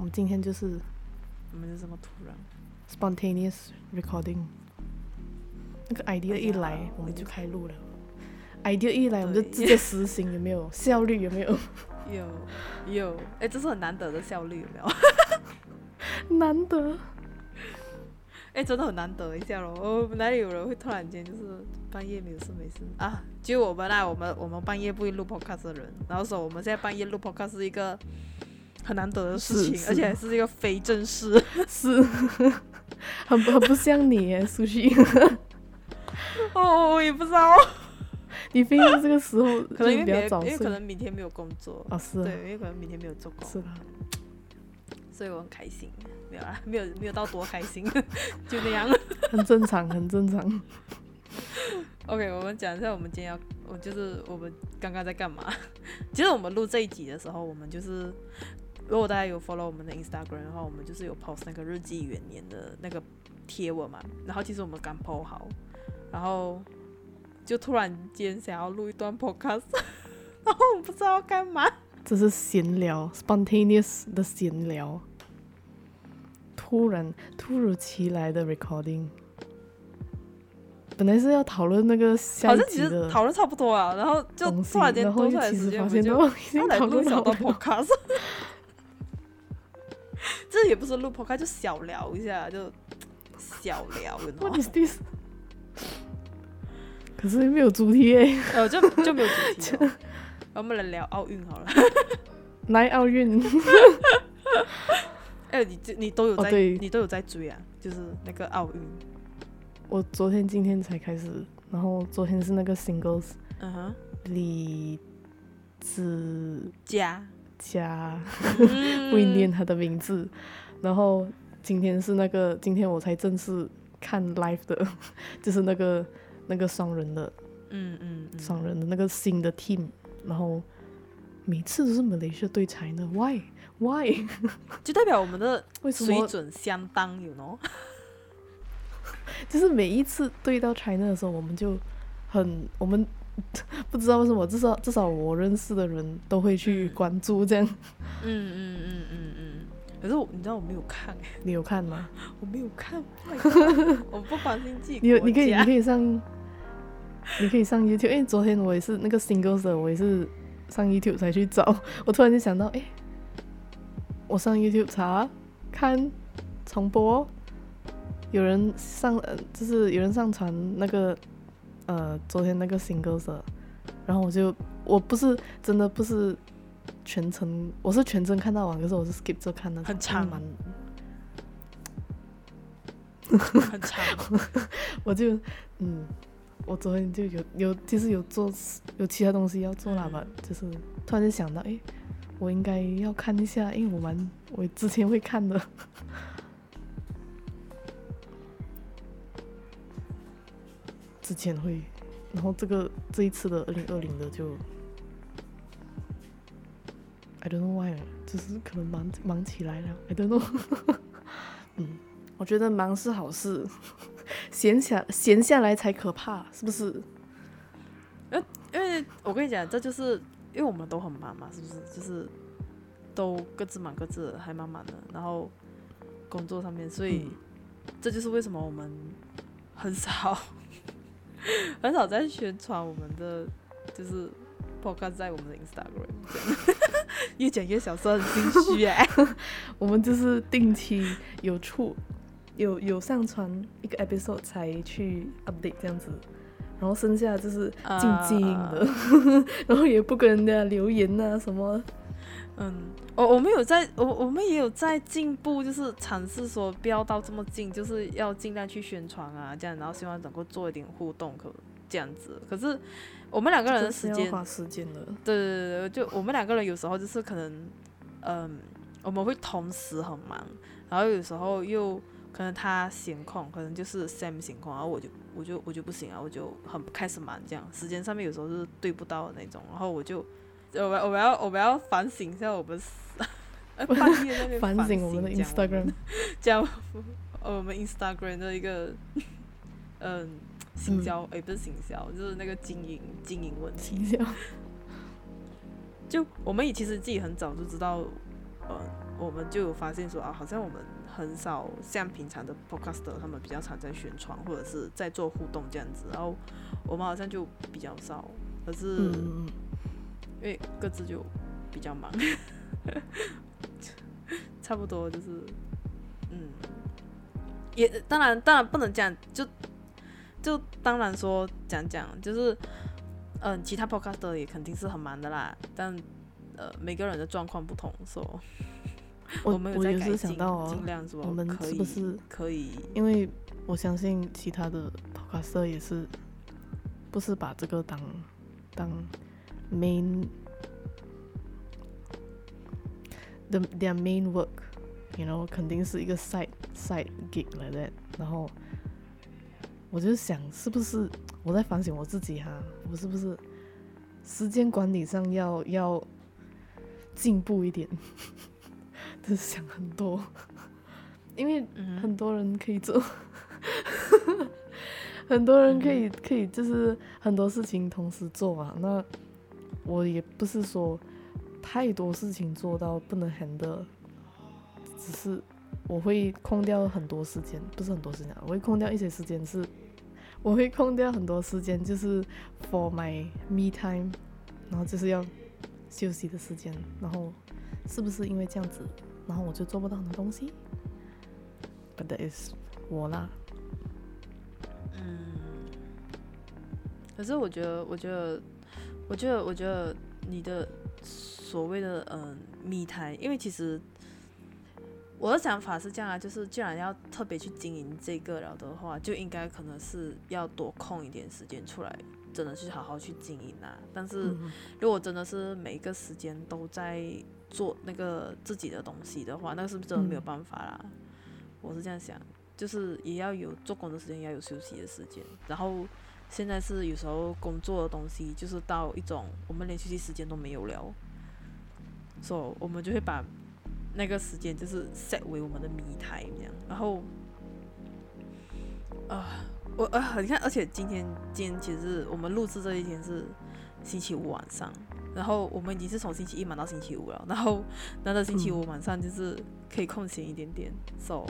我们今天就是我们就这么突然，spontaneous recording。那个 idea 一来，我们就开录了。idea 一来，我们就直接实行，有没有效率？有没有？有有，哎，这是很难得的效率，有没有？难得。哎，真的很难得一下咯！哦，哪里有人会突然间就是半夜没有事没事啊？就我们啦，我们我们半夜不会录 podcast 的人，然后说我们现在半夜录 podcast 是一个很难得的事情，而且还是一个非正式，是，很很不像你耶，苏西。哦，我也不知道，你非要这个时候 可能因为比较早，因为可能明天没有工作。啊，是，对，因为可能明天没有做工，是的，所以我很开心。没有啊，没有没有到多开心，就那样，很正常，很正常。OK，我们讲一下我们今天要，我就是我们刚刚在干嘛。其实我们录这一集的时候，我们就是如果大家有 follow 我们的 Instagram 的话，我们就是有 post 那个日记元年的那个贴文嘛。然后其实我们刚 post 好，然后就突然间想要录一段 podcast，然后我不知道要干嘛。这是闲聊，spontaneous 的闲聊。突然、突如其来的 recording，本来是要讨论那个下集的，讨论差不多啊，然后就突然间多出来时间，我们就后来录小到 podcast，这也不是录 podcast，就小聊一下，就小聊，What is this？可是没有主题哎，哦，就就没有主题，我们来聊奥运好了，来奥运。哎、欸，你这你都有在，哦、你都有在追啊？就是那个奥运。我昨天、今天才开始，然后昨天是那个 singles，嗯哼，李子嘉嘉，不会念他的名字。然后今天是那个，今天我才正式看 live 的，就是那个那个双人的，嗯嗯，双人的那个新的 team。然后每次都是马来西亚对 China，why？Why？就代表我们的水准相当，you know？就是每一次对到 China 的时候，我们就很，我们 不知道为什么，至少至少我认识的人都会去关注这样。嗯嗯嗯嗯嗯，嗯。可是我，你知道我没有看，你有看吗？我没有看，我不关心自己。你你可以你可以上，你可以上 YouTube。因为昨天我也是那个 Singles 的，我也是上 YouTube 才去找。我突然就想到，哎。我上 YouTube 查看重播，有人上呃，就是有人上传那个呃，昨天那个 Singles，然后我就我不是真的不是全程，我是全程看到完，可是我是 skip 着看的，很长，很长，我就嗯，我昨天就有有就是有做有其他东西要做了吧，嗯、就是突然就想到，哎。我应该要看一下，因为我蛮我之前会看的，之前会，然后这个这一次的二零二零的就，I don't know why，就是可能忙忙起来了，I don't know，嗯，我觉得忙是好事，闲下闲下来才可怕，是不是？呃，因为我跟你讲，这就是。因为我们都很忙嘛，是不是？就是都各自忙各自的，还蛮忙的。然后工作上面，所以、嗯、这就是为什么我们很少 很少在宣传我们的，就是 podcast 在我们的 Instagram。越讲越小声，很心虚哎。我们就是定期有出有有上传一个 episode 才去 update 这样子。然后剩下就是静静的，uh, 然后也不跟人家留言呐、啊、什么。嗯，我我们有在，我我们也有在进步，就是尝试说不要到这么近，就是要尽量去宣传啊，这样，然后希望能够做一点互动，可这样子。可是我们两个人的时间，花时间的。对对对对，就我们两个人有时候就是可能，嗯，我们会同时很忙，然后有时候又。可能他闲空，可能就是 Sam 闲空，然后我就我就我就不行啊，我就很开始忙这样，时间上面有时候是对不到的那种，然后我就我们我们要我们要反省一下我们 半夜那边反省我们的 Instagram，这样 我们 Instagram 的一个 嗯行销，哎、嗯。欸、不是行销，就是那个经营经营问题。就我们也其实自己很早就知道，呃。我们就有发现说啊，好像我们很少像平常的 podcaster 他们比较常在宣传或者是在做互动这样子，然后我们好像就比较少，可是因为各自就比较忙，差不多就是嗯，也当然当然不能讲，就就当然说讲讲就是嗯，其他 podcaster 也肯定是很忙的啦，但。呃，每个人的状况不同，所以我我们有在改进，想到哦，尽量说我们是不是可以？因为我相信其他的 podcaster 也是，不是把这个当当 main the their main work，you know，肯定是一个 side side gig like that。然后我就想，是不是我在反省我自己哈？我是不是时间管理上要要？进步一点，就是想很多，因为很多人可以做，嗯、很多人可以可以就是很多事情同时做啊。那我也不是说太多事情做到不能 handle，只是我会空掉很多时间，不是很多时间，我会空掉一些时间，是我会空掉很多时间，就是 for my me time，然后就是要。休息的时间，然后是不是因为这样子，然后我就做不到很多东西？But that is 我啦。嗯。可是我觉得，我觉得，我觉得，我觉得你的所谓的嗯密台，因为其实我的想法是这样啊，就是既然要特别去经营这个了的话，就应该可能是要多空一点时间出来。真的去好好去经营啊！但是如果真的是每一个时间都在做那个自己的东西的话，那是不是真的没有办法啦？嗯、我是这样想，就是也要有做工的时间，也要有休息的时间。然后现在是有时候工作的东西，就是到一种我们连休息时间都没有了，所以我们就会把那个时间就是 set 为我们的 me time 这样。然后啊。我呃，你看，而且今天今天其实我们录制这一天是星期五晚上，然后我们已经是从星期一忙到星期五了，然后那到星期五晚上就是可以空闲一点点，so，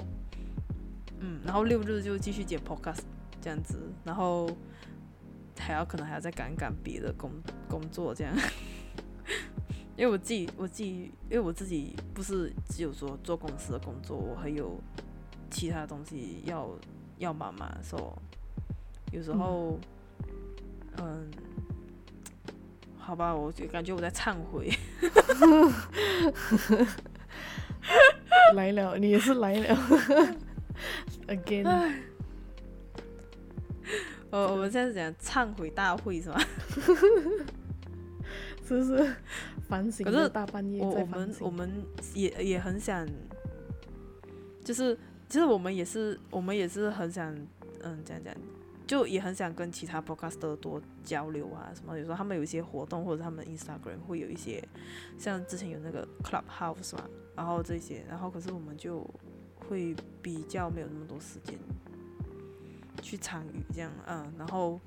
嗯，然后六日就继续剪 podcast 这样子，然后还要可能还要再赶赶别的工工作这样，因为我自己我自己因为我自己不是只有说做公司的工作，我还有其他东西要要忙嘛，so。有时候，嗯，嗯，好吧，我就感觉我在忏悔。来了，你也是来了，again。哦，我们现在是讲忏悔大会是吗？是不是反省？可是大半夜我我们我们也也很想，就是其实我们也是我们也是很想，嗯，这样讲。就也很想跟其他 podcaster 多交流啊，什么有时候他们有一些活动，或者他们 Instagram 会有一些，像之前有那个 Clubhouse 嘛，然后这些，然后可是我们就会比较没有那么多时间去参与这样，嗯，然后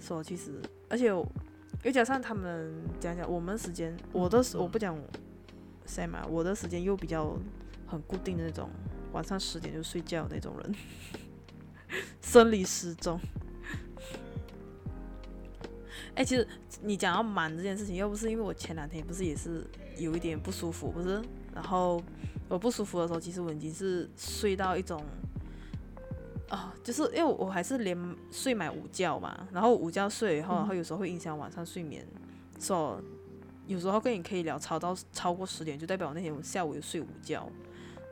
说其实，而且又加上他们讲讲我们时间，我的我不讲谁嘛，我的时间又比较很固定的那种，晚上十点就睡觉那种人，生理时钟。哎、欸，其实你讲要忙这件事情，又不是因为我前两天不是也是有一点不舒服，不是？然后我不舒服的时候，其实我已经是睡到一种，啊、哦，就是因为我还是连睡满午觉嘛，然后午觉睡以后，然后有时候会影响晚上睡眠，所以有时候跟你可以聊超到超过十点，就代表我那天我下午有睡午觉。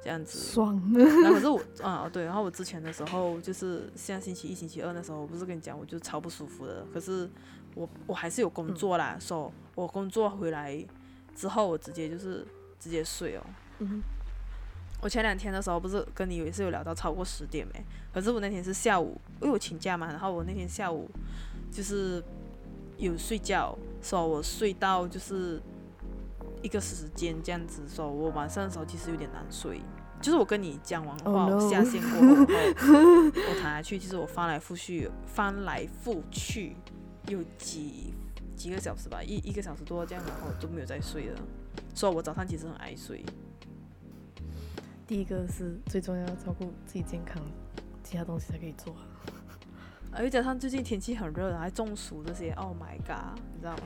这样子，爽。然后可是我啊对，然后我之前的时候就是像星期一、星期二那时候，我不是跟你讲，我就超不舒服的。可是我我还是有工作啦，说、嗯 so, 我工作回来之后，我直接就是直接睡哦。嗯。我前两天的时候不是跟你也是有聊到超过十点没？可是我那天是下午，因为我请假嘛，然后我那天下午就是有睡觉，说、我睡到就是。一个时间这样子说，我晚上的时候其实有点难睡。就是我跟你讲完话，oh no. 我下线过后，我躺下去，其实我翻来覆去，翻来覆去有几几个小时吧，一一个小时多这样，然后都没有再睡了。所以我早上其实很爱睡。第一个是最重要，照顾自己健康，其他东西才可以做。而且加上最近天气很热，还中暑这些，Oh my god，你知道吗？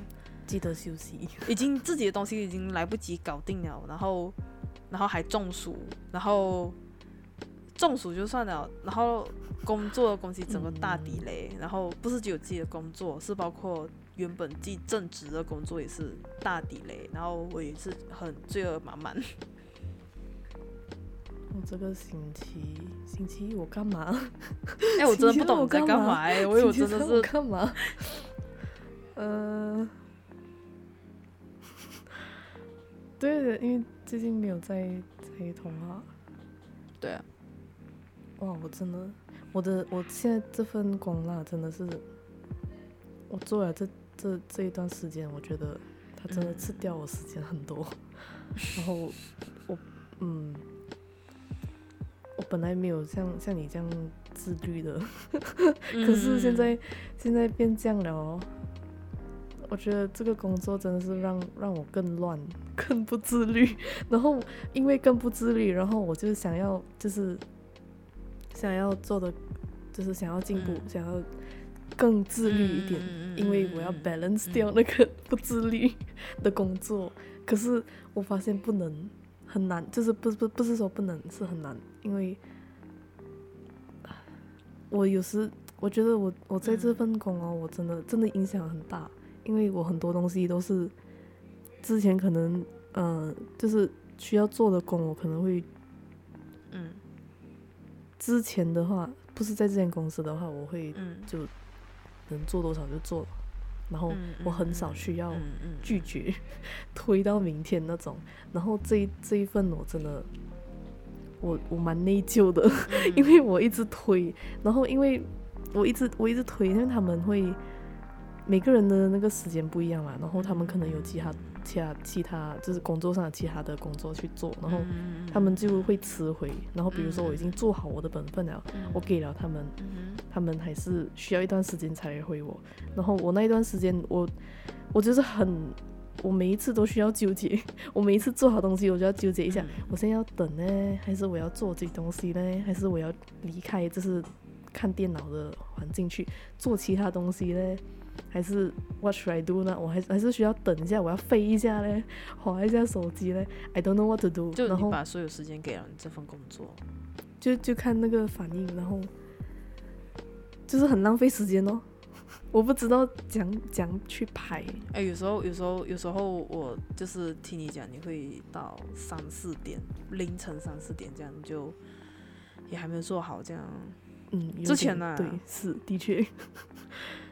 记得休息。已经自己的东西已经来不及搞定了，然后，然后还中暑，然后中暑就算了，然后工作的东西整个大底雷，嗯、然后不是只有自己的工作，是包括原本自己正职的工作也是大底雷，然后我也是很罪恶满满。我这个星期星期一我干嘛？哎、欸，我真的不懂我在干嘛哎、欸，我以为真的是干嘛？呃，对的，因为最近没有在在通话。对啊。哇，我真的，我的我现在这份工啦，真的是，我做了这这这一段时间，我觉得它真的吃掉我时间很多。嗯、然后我嗯。我本来没有像像你这样自律的，可是现在、嗯、现在变这样了哦。我觉得这个工作真的是让让我更乱，更不自律。然后因为更不自律，然后我就想要就是想要做的，就是想要进步，嗯、想要更自律一点，嗯、因为我要 balance 掉那个 不自律的工作。可是我发现不能。很难，就是不不不是说不能，是很难，因为，我有时我觉得我我在这份工哦，我真的真的影响很大，因为我很多东西都是之前可能嗯、呃，就是需要做的工，我可能会，嗯，之前的话不是在这间公司的话，我会就能做多少就做。然后我很少需要拒绝，推到明天那种。然后这一这一份我真的，我我蛮内疚的，因为我一直推。然后因为我一直我一直推，因为他们会每个人的那个时间不一样嘛。然后他们可能有其他其他其他就是工作上的其他的工作去做，然后他们就会迟回。然后比如说我已经做好我的本分了，我给了他们。他们还是需要一段时间才回我，然后我那一段时间，我我就是很，我每一次都需要纠结，我每一次做好东西，我就要纠结一下，我现在要等呢，还是我要做这东西呢，还是我要离开，就是看电脑的环境去做其他东西呢，还是 What should I do 呢？我还还是需要等一下，我要飞一下嘞，划一下手机嘞，I don't know what to do。就你把所有时间给了你这份工作，就就看那个反应，然后。就是很浪费时间哦，我不知道讲讲去排。哎、欸，有时候有时候有时候我就是听你讲，你会到三四点，凌晨三四点这样，就也还没有做好这样。嗯，之前呢、啊，对，是的确，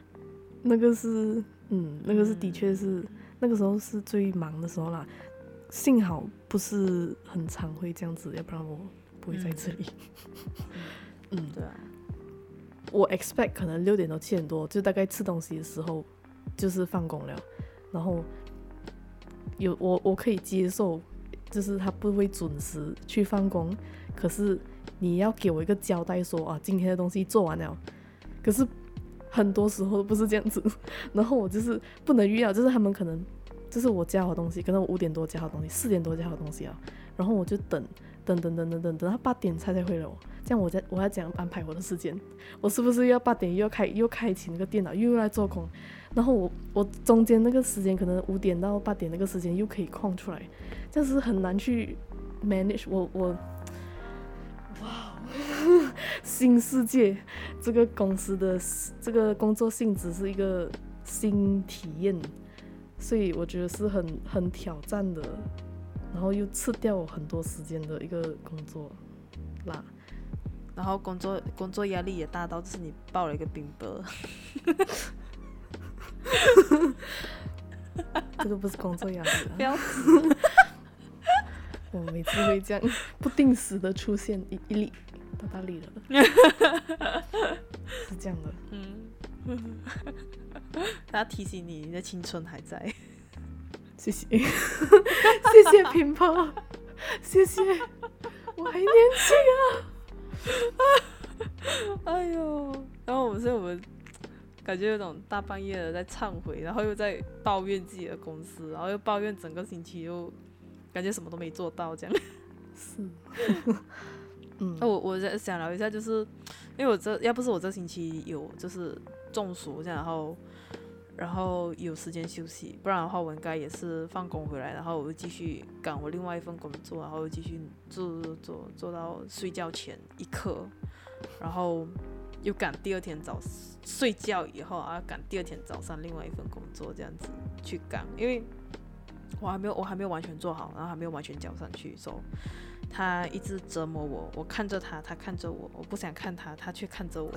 那个是，嗯，那个是的确是、嗯、那个时候是最忙的时候啦。幸好不是很常会这样子，要不然我不会在这里。嗯，嗯对啊。我 expect 可能六点多七点多，就大概吃东西的时候，就是放工了。然后有我我可以接受，就是他不会准时去放工，可是你要给我一个交代说，说啊今天的东西做完了。可是很多时候不是这样子，然后我就是不能预料，就是他们可能就是我加好东西，可能我五点多加好东西，四点多加好东西啊，然后我就等等等等等等等他八点才才回来我。这样我在我要怎样安排我的时间？我是不是要八点又要开又开启那个电脑又来做工？然后我我中间那个时间可能五点到八点那个时间又可以空出来，这样是很难去 manage 我。我，新世界这个公司的这个工作性质是一个新体验，所以我觉得是很很挑战的，然后又吃掉我很多时间的一个工作啦。然后工作工作压力也大到，就是你报了一个兵伯，这个不是工作压力，不要 我每次会这样不定时的出现一一粒大大粒的，是这样的。嗯，他提醒你，你的青春还在。谢谢，谢谢乒乓，谢谢，我还年轻啊。哎呦！然后我们所以我们感觉有种大半夜的在忏悔，然后又在抱怨自己的公司，然后又抱怨整个星期又感觉什么都没做到这样。是。嗯，那我我在想聊一下，就是因为我这要不是我这星期有就是中暑这样，然后然后有时间休息，不然的话我应该也是放工回来，然后我就继续赶我另外一份工作，然后继续做做做做到睡觉前一刻，然后又赶第二天早睡觉以后啊赶第二天早上另外一份工作这样子去赶，因为我还没有我还没有完全做好，然后还没有完全交上去，所以。他一直折磨我，我看着他，他看着我，我不想看他，他却看着我，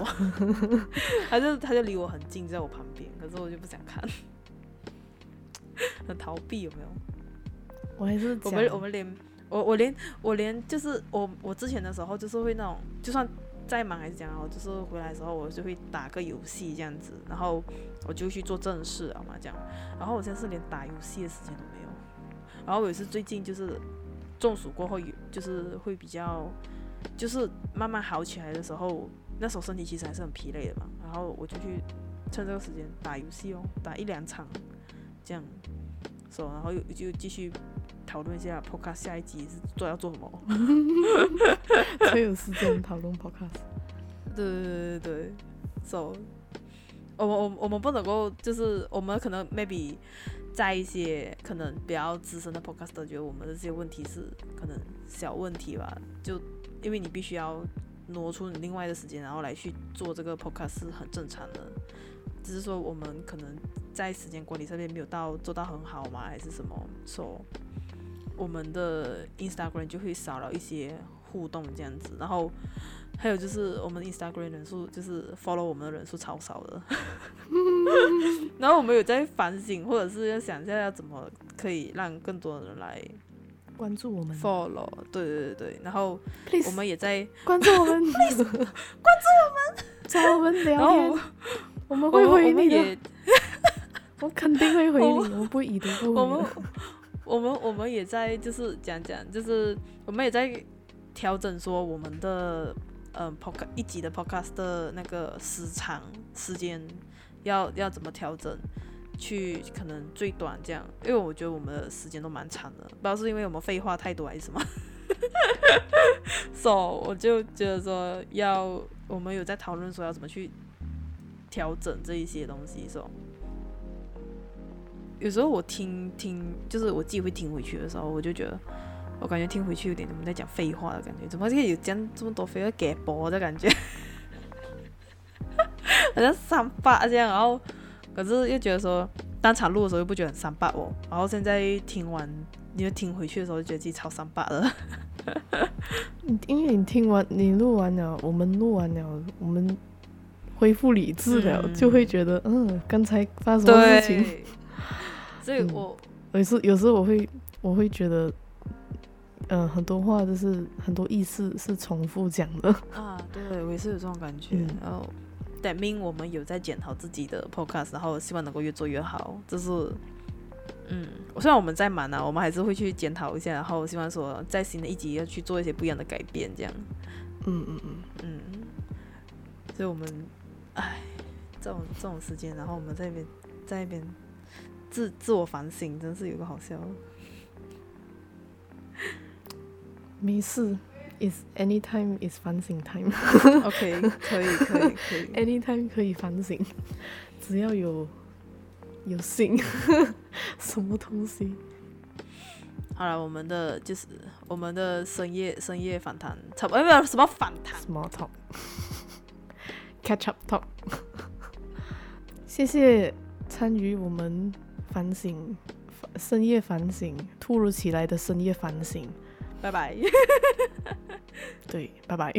他就他就离我很近，在我旁边，可是我就不想看，很逃避，有没有？我还是我们我们连我我连我连就是我我之前的时候就是会那种，就算再忙还是怎样，就是回来的时候我就会打个游戏这样子，然后我就去做正事啊嘛这样，然后我现在是连打游戏的时间都没有，然后我也是最近就是。中暑过后有就是会比较，就是慢慢好起来的时候，那时候身体其实还是很疲累的嘛。然后我就去趁这个时间打游戏哦，打一两场，这样，说、so, 然后又就继续讨论一下 Podcast 下一集是做要做什么，才有时间讨论 Podcast。对对对对对，so 我们我我们不能够就是我们可能 maybe。在一些可能比较资深的 podcaster 觉得我们的这些问题是可能小问题吧，就因为你必须要挪出你另外的时间，然后来去做这个 podcast 是很正常的，只是说我们可能在时间管理上面没有到做到很好嘛，还是什么，说我们的 Instagram 就会少了一些互动这样子，然后。还有就是我们 Instagram 人数就是 follow 我们的人数超少的，然后我们有在反省，或者是要想一下要怎么可以让更多的人来关注我们。follow，对对对对，然后我们也在关注我们，关注我们，找我们聊天，我们会回你的，我肯定会回你，我们不会已读不回。我们我们我们也在就是讲讲，就是我们也在调整说我们的。嗯，podcast 一集的 podcast 的那个时长时间要要怎么调整？去可能最短这样，因为我觉得我们的时间都蛮长的，不知道是因为我们废话太多还是什么。So 我就觉得说要我们有在讨论说要怎么去调整这一些东西。So 有时候我听听，就是我自己会听回去的时候，我就觉得。我感觉听回去有点你们在讲废话的感觉，怎么可以有讲这么多废话给播的感觉？好像三八这样，然后可是又觉得说当场录的时候又不觉得很三八哦，然后现在听完，你就听回去的时候就觉得自己超三八了。因为你听完，你录完了，我们录完了，我们恢复理智了，嗯、就会觉得嗯，刚才发生什么事情？所以我、嗯、有时有时候我会我会觉得。嗯、呃，很多话就是很多意思是重复讲的啊。对，我也是有这种感觉。嗯、然后，that mean 我们有在检讨自己的 podcast，然后希望能够越做越好。就是，嗯，虽然我们在忙呢、啊，我们还是会去检讨一下，然后希望说在新的一集要去做一些不一样的改变，这样。嗯嗯嗯嗯。所以我们，唉，这种这种时间，然后我们在那边在那边自自我反省，真是有个好笑。没事，is anytime is 反省 time。OK，可以 可以可以，anytime 可以反省，只要有有心，什么东西？好了，我们的就是我们的深夜深夜访谈，差不多没有什么访谈，small talk，catch up talk。谢谢参与我们反省深夜反省，突如其来的深夜反省。拜拜。对，拜拜。